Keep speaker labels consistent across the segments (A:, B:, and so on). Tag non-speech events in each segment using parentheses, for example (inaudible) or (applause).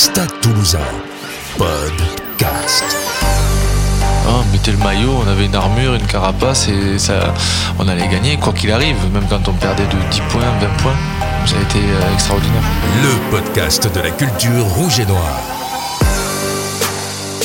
A: Stade Toulousain, podcast.
B: On mettait le maillot, on avait une armure, une carapace et ça, on allait gagner quoi qu'il arrive, même quand on perdait de 10 points, 20 points. Ça a été euh, extraordinaire.
A: Le podcast de la culture rouge et noire.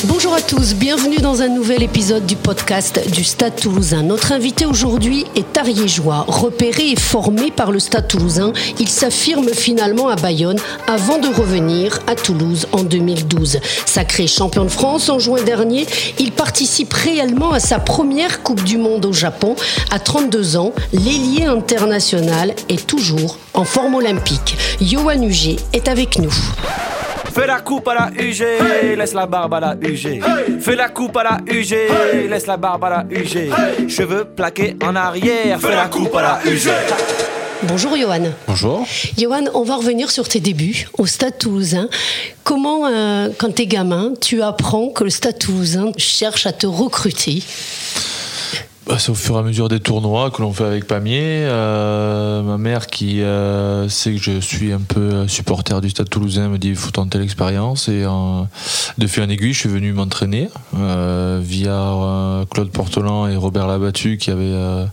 C: Bonjour à tous, bienvenue dans un nouvel épisode du podcast du Stade Toulousain. Notre invité aujourd'hui est ariégeois. Repéré et formé par le Stade Toulousain, il s'affirme finalement à Bayonne avant de revenir à Toulouse en 2012. Sacré champion de France en juin dernier, il participe réellement à sa première Coupe du Monde au Japon. À 32 ans, l'ailier international est toujours en forme olympique. Johan Huget est avec nous.
D: Fais la coupe à la UG, laisse la barbe à la UG. Fais la coupe à la UG, laisse la barbe à la UG. Cheveux plaqués en arrière, fais la coupe à la UG.
C: Bonjour Johan.
B: Bonjour.
C: Johan, on va revenir sur tes débuts au Stade toulousain. Comment, euh, quand t'es gamin, tu apprends que le Stade toulousain cherche à te recruter?
B: Bah, c'est au fur et à mesure des tournois que l'on fait avec Pamiers. Euh, ma mère qui euh, sait que je suis un peu supporter du Stade Toulousain me dit il faut tenter l'expérience et euh, de fil en aiguille je suis venu m'entraîner euh, via euh, Claude Portelan et Robert Labattu qui avaient euh,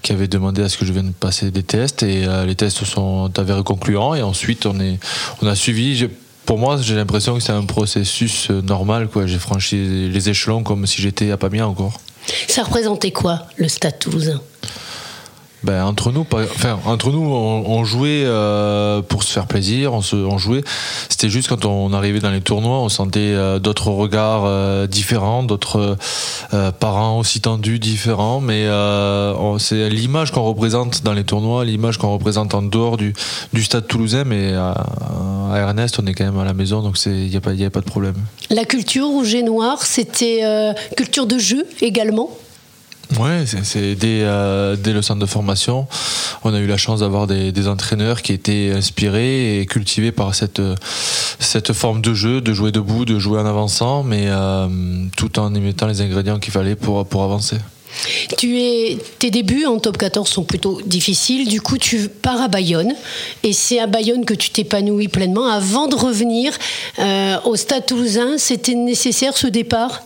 B: qui avaient demandé à ce que je vienne passer des tests et euh, les tests sont avérés concluants et ensuite on est on a suivi pour moi, j'ai l'impression que c'est un processus euh, normal. J'ai franchi les échelons comme si j'étais à Pamiers encore.
C: Ça représentait quoi, le Stade toulousain?
B: Ben, entre nous, enfin, entre nous, on, jouait euh, pour se faire plaisir, on, se, on jouait. C'était juste quand on arrivait dans les tournois, on sentait euh, d'autres regards euh, différents, d'autres parents aussi tendus, différents. Mais c'est l'image qu'on représente dans les tournois, l'image qu'on représente en dehors du, du stade toulousain. Mais à, Ernest, on est quand même à la maison, donc il n'y a, pas- y a pas de problème.
C: La culture rouge et noir, c'était euh, culture de jeu également?
B: Ouais, c'est- dès, euh, dès le centre de formation, on a eu la chance d'avoir des, des entraîneurs qui étaient inspirés et cultivés par cette, cette forme de jeu, de jouer debout, de jouer en avançant, mais euh, tout en y mettant les ingrédients qu'il fallait pour, pour avancer.
C: Tu es, tes débuts en top 14 sont plutôt difficiles. Du coup, tu pars à Bayonne. Et c'est à Bayonne que tu t'épanouis pleinement. Avant de revenir euh, au Stade toulousain, c'était nécessaire ce départ?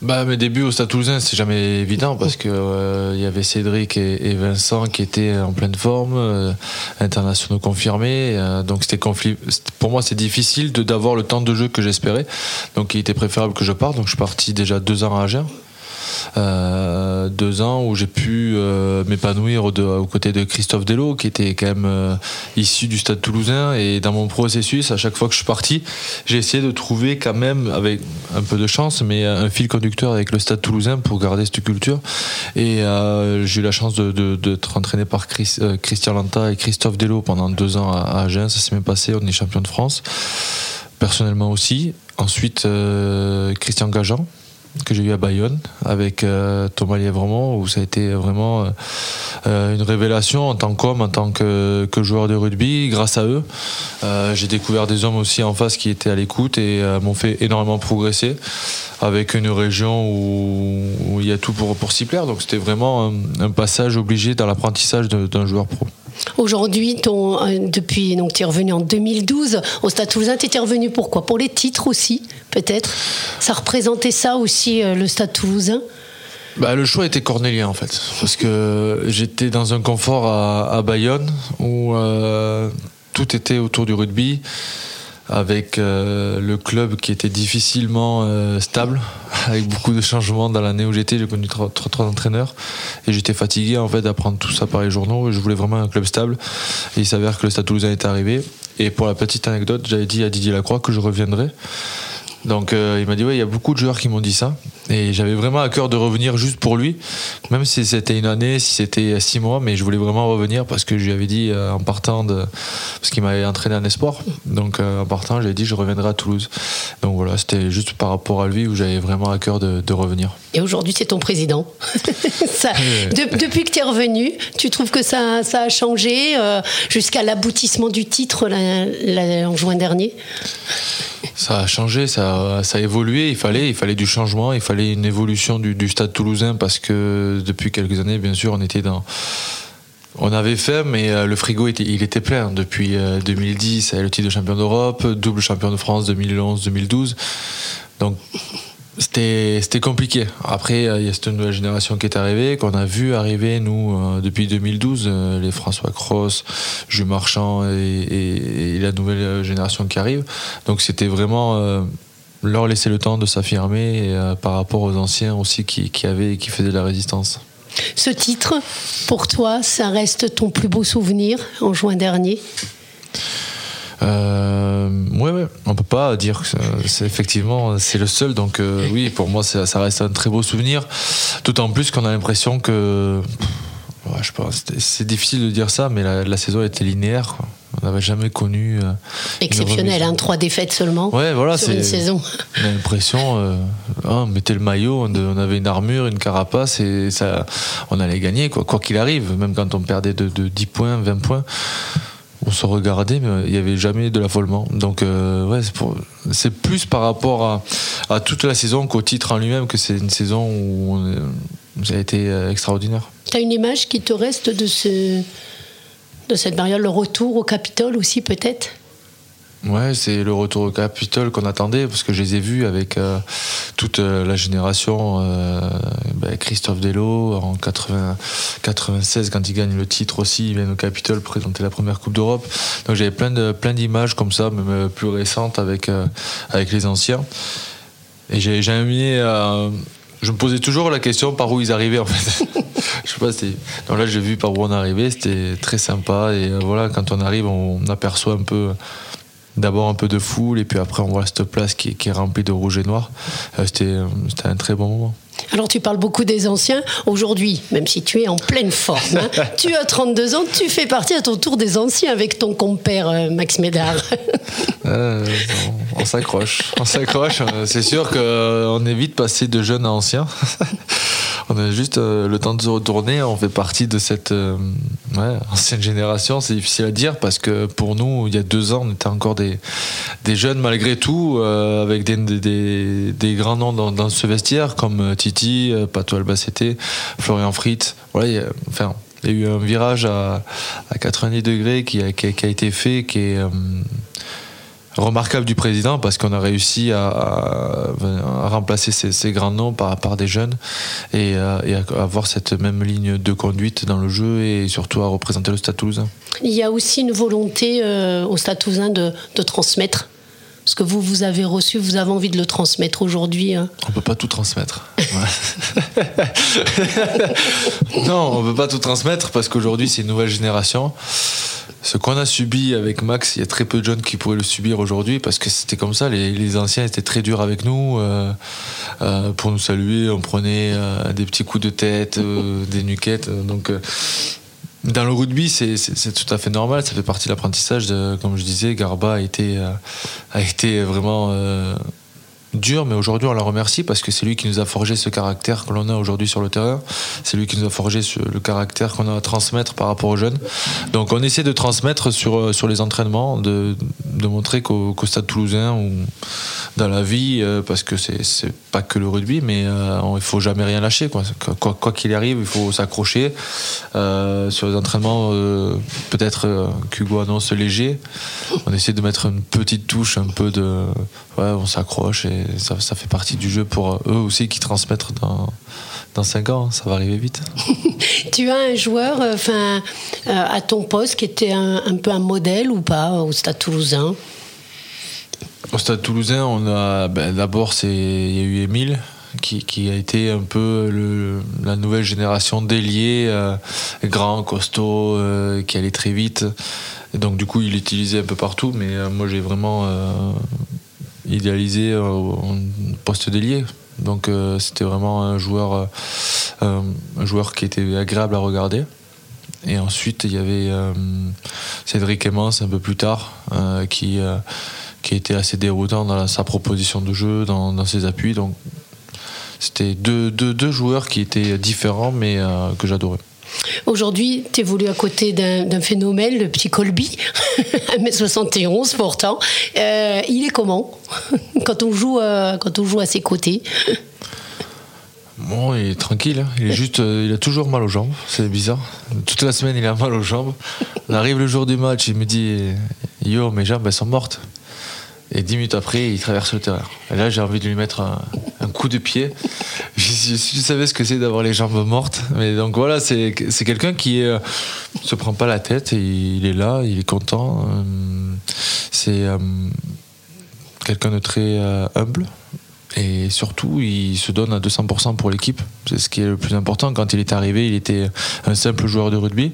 B: Bah, mes débuts au Stade Toulousain, c'est jamais évident parce que euh, il y avait Cédric et, Vincent qui étaient en pleine forme, euh, internationaux confirmés. donc c'était conflit. Pour moi, c'est difficile de d'avoir le temps de jeu que j'espérais. Donc il était préférable que je parte. Donc je suis parti déjà deux ans à Agen. Euh, deux ans où j'ai pu euh, m'épanouir de- aux côtés de Christophe Delot qui était quand même euh, issu du stade toulousain. Et dans mon processus à chaque fois que je suis parti j'ai essayé de trouver quand même avec un peu de chance mais un fil conducteur avec le stade toulousain pour garder cette culture. Et j'ai eu la chance de, de, d'être entraîné par Chris- Christian Lanta et Christophe Delot pendant deux ans à, à Agen. Ça s'est bien passé on est champion de France personnellement aussi. Ensuite Christian Gajan que j'ai eu à Bayonne avec euh, Thomas Lièvremont où ça a été vraiment euh, euh, une révélation en tant qu'homme, en tant que, joueur de rugby. Grâce à eux, j'ai découvert des hommes aussi en face qui étaient à l'écoute et m'ont fait énormément progresser avec une région où, il y a tout pour, pour s'y plaire. Donc c'était vraiment un, passage obligé dans l'apprentissage d'un joueur pro.
C: Aujourd'hui, euh, depuis, donc tu es revenu en 2012 au Stade toulousain. Tu étais revenu pour quoi? Pour les titres aussi, peut-être? Ça représentait ça aussi, euh, le Stade toulousain?
B: Bah, le choix était cornélien en fait, parce que j'étais dans un confort à, Bayonne où euh, tout était autour du rugby, avec le club qui était difficilement stable, avec beaucoup de changements dans l'année où j'étais. J'ai connu trois, entraîneurs et j'étais fatigué en fait d'apprendre tout ça par les journaux. Et je voulais vraiment un club stable. Il s'avère que le Stade Toulousain est arrivé. Et pour la petite anecdote, j'avais dit à Didier Lacroix que je reviendrais. Donc euh, il m'a dit ouais il y a beaucoup de joueurs qui m'ont dit ça. Et j'avais vraiment à cœur de revenir juste pour lui. Même si c'était une année si c'était six mois mais je voulais vraiment revenir parce que je lui avais dit euh, en partant de parce qu'il m'avait entraîné en espoir donc euh, en partant j'ai dit je reviendrai à Toulouse. Donc voilà c'était juste par rapport à lui où j'avais vraiment à cœur de, de revenir.
C: Et aujourd'hui, c'est ton président. (laughs) Ça- de- depuis que tu es revenu, tu trouves que ça, ça a changé jusqu'à l'aboutissement du titre en juin dernier?
B: Ça a changé, ça, a- évolué. Il fallait, il fallait du changement, il fallait une évolution du, stade toulousain parce que depuis quelques années, bien sûr, on était dans. On avait fait, mais le frigo était, il était plein depuis 2010. Le titre de champion d'Europe, double champion de France 2011-2012. Donc c'était compliqué. Après, il y a cette nouvelle génération qui est arrivée, qu'on a vu arriver, nous, depuis 2012, les François Cross, Jules Marchand et, la nouvelle génération qui arrive. Donc c'était vraiment leur laisser le temps de s'affirmer euh, par rapport aux anciens aussi qui, qui avaient qui faisaient de la résistance.
C: Ce titre, pour toi, ça reste ton plus beau souvenir en juin dernier?
B: Euh, on peut pas dire que c'est effectivement c'est le seul. Donc euh, oui, pour moi, ça, reste un très beau souvenir. D'autant plus qu'on a l'impression que, je pense, c'est difficile de dire ça, mais la, la saison était linéaire. Quoi. On n'avait jamais connu. Euh,
C: Exceptionnel, hein, trois défaites seulement
B: ouais, voilà,
C: sur une saison. (laughs)
B: On a l'impression, euh, hein, on mettait le maillot, on, avait une armure, une carapace et ça, on allait gagner, quoi qu'il arrive, même quand on perdait de, 10 points, 20 points. On se regardait, mais il n'y avait jamais de l'affolement. Donc, euh, ouais, c'est plus par rapport à, toute la saison qu'au titre en lui-même que c'est une saison où ça a été extraordinaire.
C: Tu une image qui te reste de cette période, le retour au Capitole aussi peut-être?
B: Ouais, c'est le retour au Capitole qu'on attendait parce que je les ai vus avec euh, toute euh, la génération euh, ben, Christophe Delo en 80, 96 quand il gagne le titre aussi, il vient au Capitole présenter la première Coupe d'Europe. Donc j'avais plein de plein d'images comme ça, même plus récentes avec avec les anciens. Et j'ai jamais je me posais toujours la question par où ils arrivaient en fait. (laughs) je sais pas, donc là j'ai vu par où on arrivait, c'était très sympa et voilà, quand on arrive, on aperçoit un peu d'abord un peu de foule et puis après on voit cette place qui, est remplie de rouge et noir. Euh, c'était un très bon moment.
C: Alors tu parles beaucoup des anciens. Aujourd'hui, même si tu es en pleine forme, hein, (laughs) tu as 32 ans, tu fais partie à ton tour des anciens avec ton compère euh, Max Médard. (laughs)
B: Euh, on, s'accroche, on s'accroche. C'est sûr qu'on est vite passé de jeunes à anciens. (laughs) on a juste euh, le temps de se retourner. On fait partie de cette ancienne génération. C'est difficile à dire parce que pour nous, il y a deux ans, on était encore des, des jeunes malgré tout, avec des, des, des, grands noms dans, ce vestiaire comme Titi, euh, Pato Albacete, Florian Fritz. Voilà, il y a, enfin, il y a eu un virage à, 90 degrés qui a, été fait, qui est euh, remarquable du président parce qu'on a réussi à, remplacer ces, grands noms par, par des jeunes et, euh, à avoir cette même ligne de conduite dans le jeu et surtout à représenter le Stade Toulousain.
C: Il y a aussi une volonté au Stade Toulousain de transmettre ce que vous, vous avez reçu, vous avez envie de le transmettre aujourd'hui hein
B: On peut pas tout transmettre. (laughs) non, on peut pas tout transmettre parce qu'aujourd'hui, c'est une nouvelle génération. Ce qu'on a subi avec Max, il y a très peu de jeunes qui pourraient le subir aujourd'hui parce que c'était comme ça. Les, anciens étaient très durs avec nous. Euh, euh, pour nous saluer, on prenait euh, des petits coups de tête, (laughs) des nuquettes. Donc dans le rugby, c'est tout à fait normal, ça fait partie de l'apprentissage. Comme je disais, Garba a été, a été vraiment dur, mais aujourd'hui on la remercie parce que c'est lui qui nous a forgé ce caractère que l'on a aujourd'hui sur le terrain. C'est lui qui nous a forgé le caractère qu'on a à transmettre par rapport aux jeunes. Donc on essaie de transmettre sur, euh, sur les entraînements, de, de montrer qu'au stade toulousain ou dans la vie, euh, parce que c'est pas que le rugby, mais euh, il faut jamais rien lâcher. Quoi qu'il quoi, arrive, il faut s'accrocher. sur les entraînements, peut-être qu'Hugo annonce léger. On essaie de mettre une petite touche, un peu de. Ouais, on s'accroche et ça, ça, fait partie du jeu pour eux aussi qui transmettent dans, dans 5 ans, ça va arriver vite. (laughs)
C: tu as un joueur euh, enfin, euh, à ton poste qui était un, peu un modèle ou pas au Stade toulousain?
B: Au Stade toulousain, on a ben, d'abord il y a eu Émile qui, qui, a été un peu le, la nouvelle génération d'ailier, euh, grand, costaud, qui allait très vite. Et donc du coup, il l'utilisait un peu partout, mais moi j'ai vraiment idéalisé un poste d'ailier. Donc euh, c'était vraiment un joueur, euh, un joueur qui était agréable à regarder. Et ensuite, il y avait euh, Cédric Emmons un peu plus tard, qui, était assez déroutant dans sa proposition de jeu, dans, ses appuis. Donc, c'était deux, joueurs qui étaient différents, mais que j'adorais.
C: Aujourd'hui, tu évolues à côté d'un phénomène, le petit Colby, (laughs) 1m71 pourtant. Euh, il est comment (laughs) quand on, joue, euh, quand on joue à ses côtés?
B: Bon, il est tranquille. hein. Il est juste, euh, il a toujours mal aux jambes. C'est bizarre. Toute la semaine, il a mal aux jambes. On arrive le jour du match, il me dit Yo, mes jambes, elles sont mortes. Et dix minutes après, il traverse le terrain. Et là, j'ai envie de lui mettre un, un coup de pied. Je, je savais ce que c'est d'avoir les jambes mortes. Mais donc voilà, c'est c'est quelqu'un qui euh, se prend pas la tête. Et il est là, il est content. Euh, C'est euh, quelqu'un de très euh, humble. Et surtout, il se donne à 200% pour l'équipe. C'est ce qui est le plus important. Quand il est arrivé, il était un simple joueur de rugby.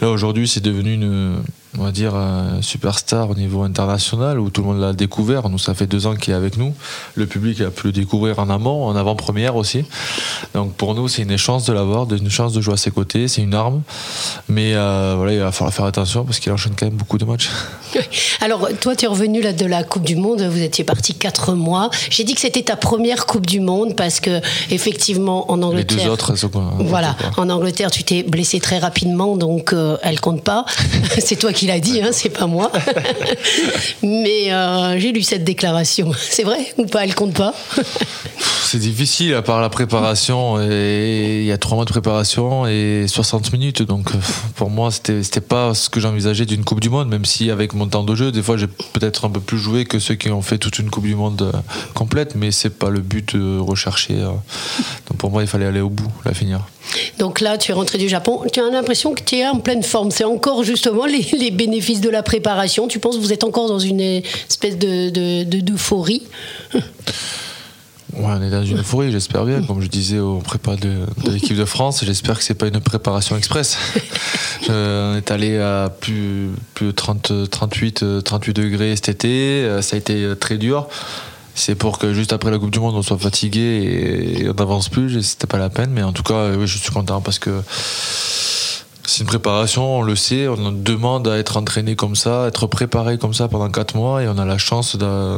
B: Là, aujourd'hui, c'est devenu une, on va dire, un superstar au niveau international où tout le monde l'a découvert. Nous, ça fait deux ans qu'il est avec nous. Le public a pu le découvrir en amont, en avant-première aussi. Donc pour nous, c'est une chance de l'avoir, une chance de jouer à ses côtés. C'est une arme. Mais euh, voilà, il va falloir faire attention parce qu'il enchaîne quand même beaucoup de matchs. (laughs)
C: Alors, toi, tu es revenu là, de la Coupe du Monde. Vous étiez parti quatre mois. J'ai dit que c'était ta première Coupe du Monde parce que, effectivement, en
B: Les
C: Angleterre.
B: deux autres, quoi
C: Voilà, en Angleterre, tu t'es blessé très rapidement, donc euh, elle compte pas. (laughs) c'est toi qui l'as dit, hein, c'est pas moi. (laughs) Mais euh, j'ai lu cette déclaration. C'est vrai ou pas? Elle compte pas? (laughs)
B: C'est difficile à part la préparation. Il y a trois mois de préparation et 60 minutes. Donc euh, pour moi, c'était c'était pas ce que j'envisageais d'une Coupe du Monde, même si avec mon temps de jeu, des fois j'ai peut-être un peu plus joué que ceux qui ont fait toute une Coupe du Monde euh, complète, mais c'est pas le but de rechercher. euh. Donc pour moi, il fallait aller au bout, la finir.
C: Donc là, tu es rentré du Japon. Tu as l'impression que tu es en pleine forme. C'est encore justement les, bénéfices de la préparation. Tu penses que vous êtes encore dans une espèce de- d'euphorie?
B: Ouais, on est dans une euphorie, j'espère bien. Comme je disais au prépa de, de l'équipe de France, j'espère que c'est pas une préparation express. Je- (laughs) on est allé à plus, plus de 30, 38, euh, 38 degrés cet été. Euh, Ça a été euh, très dur. C'est pour que juste après la Coupe du Monde, on soit fatigué et on n'avance plus. C'était pas la peine. Mais en tout cas, euh, oui, je suis content parce que c'est une préparation, on le sait, on demande à être entraîné comme ça, à être préparé comme ça pendant 4 mois et on a la chance de,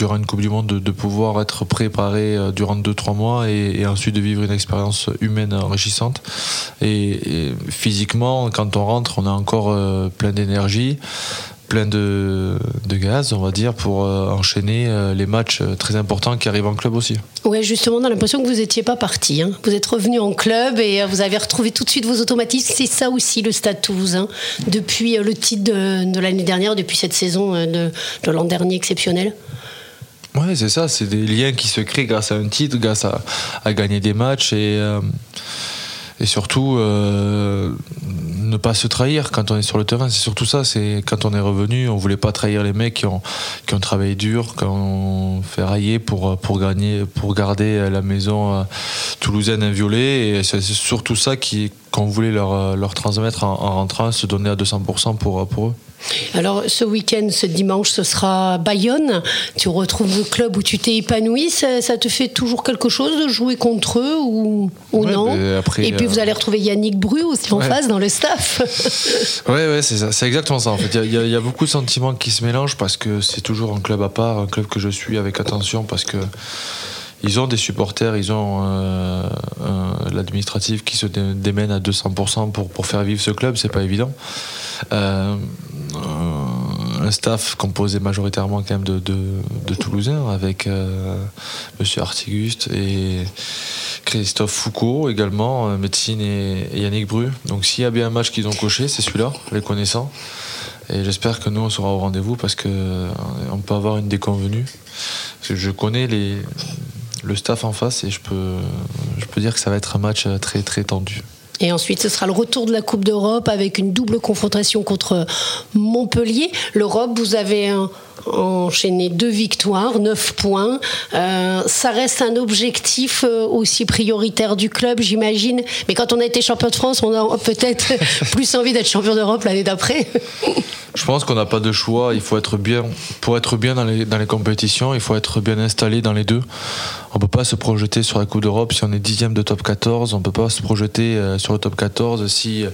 B: durant une Coupe du Monde de, pouvoir être préparé euh, durant 2-3 mois et, ensuite de vivre une expérience humaine enrichissante. Et, physiquement, quand on rentre, on a encore euh, plein d'énergie, plein de, de gaz, on va dire, pour euh, enchaîner les matchs très importants qui arrivent en club aussi.
C: Ouais, justement, on a l'impression que vous n'étiez pas parti. hein. Vous êtes revenu en club et vous avez retrouvé tout de suite vos automatismes. C'est ça aussi le Stade Toulousain depuis euh, le titre de, l'année dernière, depuis cette saison de, de l'an dernier exceptionnel.
B: Ouais, c'est ça, c'est des liens qui se créent grâce à un titre, grâce à, à gagner des matchs et, euh, et surtout euh, ne pas se trahir quand on est sur le terrain. C'est surtout ça, c'est quand on est revenu, on voulait pas trahir les mecs qui ont, qui ont travaillé dur, qui ont fait railler pour, pour gagner, pour garder la maison euh, toulousaine inviolée. Et c'est surtout ça qu'on voulait leur, leur transmettre en, en rentrant, se donner à 200% pour, pour eux.
C: Alors, ce week-end, ce dimanche, ce sera Bayonne. Tu retrouves le club où tu t'es épanoui. Ça, ça te fait toujours quelque chose de jouer contre eux ou, ou
B: Ouais,
C: non
B: ben, après,
C: Et puis,
B: euh,
C: vous allez retrouver Yannick Bru aussi en
B: Ouais.
C: face dans le staff. (laughs)
B: Ouais, ouais, c'est ça. C'est exactement ça. En fait, il y a- y, y beaucoup de sentiments qui se mélangent parce que c'est toujours un club à part, un club que je suis avec attention parce que ils ont des supporters, ils ont euh, l'administratif qui se dé- démène à 200% pour, pour faire vivre ce club, c'est pas évident. Euh, euh, un staff composé majoritairement quand même de, de, Toulousains avec euh, Monsieur Artiguste et Christophe Foucault également, euh, médecine et, Yannick Bru. Donc s'il y a bien un match qu'ils ont coché, c'est celui-là, les connaissant. Et j'espère que nous, on sera au rendez-vous parce que euh, on peut avoir une déconvenue. Je connais le staff en face et je peux, je peux dire que ça va être un match euh, très très tendu.
C: Et ensuite, ce sera le retour de la Coupe d'Europe avec une double confrontation contre Montpellier. L'Europe, vous avez enchaîné deux victoires, neuf points. Euh, ça reste un objectif euh, aussi prioritaire du club, j'imagine. Mais quand on a été champion de France, on a peut-être (laughs) plus envie d'être champion d'Europe l'année d'après. (laughs)
B: Je pense qu'on n'a pas de choix. Il faut être bien, pour être bien dans les, dans les compétitions, il faut être bien installé dans les deux. On peut pas se projeter sur la Coupe d'Europe si on est dixième de top 14. On peut pas se projeter euh, sur le top 14 si euh,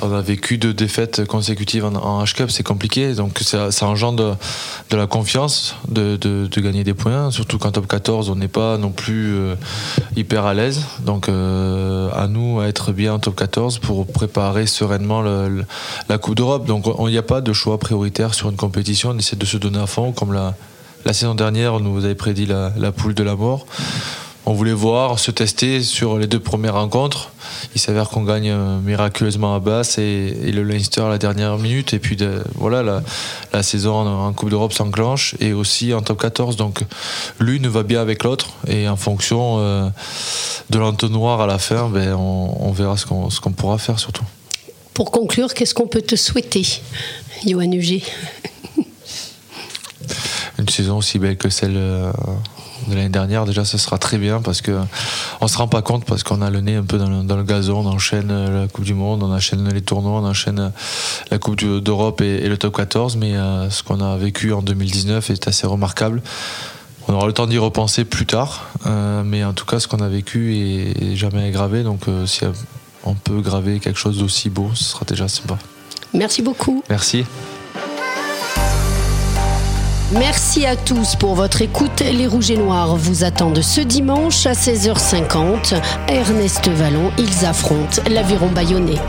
B: on a vécu deux défaites consécutives en, H-Cup. C'est compliqué. Donc ça, engendre de, de la confiance de, de, gagner des points. Surtout qu'en top 14, on n'est pas non plus euh, hyper à l'aise. Donc à nous à être bien en top 14 pour préparer sereinement la Coupe d'Europe. Donc a pas de choix prioritaire sur une compétition. On essaie de se donner à fond comme la, la saison dernière, on nous avait prédit la, la poule de la mort. on voulait voir, se tester sur les deux premières rencontres. Il s'avère qu'on gagne euh, miraculeusement à Basse et, le Leinster à la dernière minute. Et puis voilà, la, saison en, Coupe d'Europe s'enclenche et aussi en top 14. Donc l'une va bien avec l'autre et en fonction euh, de l'entonnoir à la fin, ben, on, verra ce qu'on pourra faire surtout.
C: Pour conclure, qu'est-ce qu'on peut te souhaiter, Johan
B: Une saison aussi belle que celle euh, de l'année dernière, déjà, ce sera très bien parce que on se rend pas compte parce qu'on a le nez un peu dans le, gazon. On enchaîne la Coupe du Monde, on enchaîne les tournois, on enchaîne la Coupe d'Europe et, le top 14. Mais euh, ce qu'on a vécu en 2019 est assez remarquable. On aura le temps d'y repenser plus tard, euh, mais en tout cas, ce qu'on a vécu est, jamais aggravé. Donc, euh, si on peut graver quelque chose d'aussi beau, ce sera déjà sympa.
C: Merci beaucoup.
B: Merci.
C: Merci à tous pour votre écoute. Les Rouges et Noirs vous attendent ce dimanche à 16h50. Ernest Vallon, ils affrontent l'Aviron Bayonnais.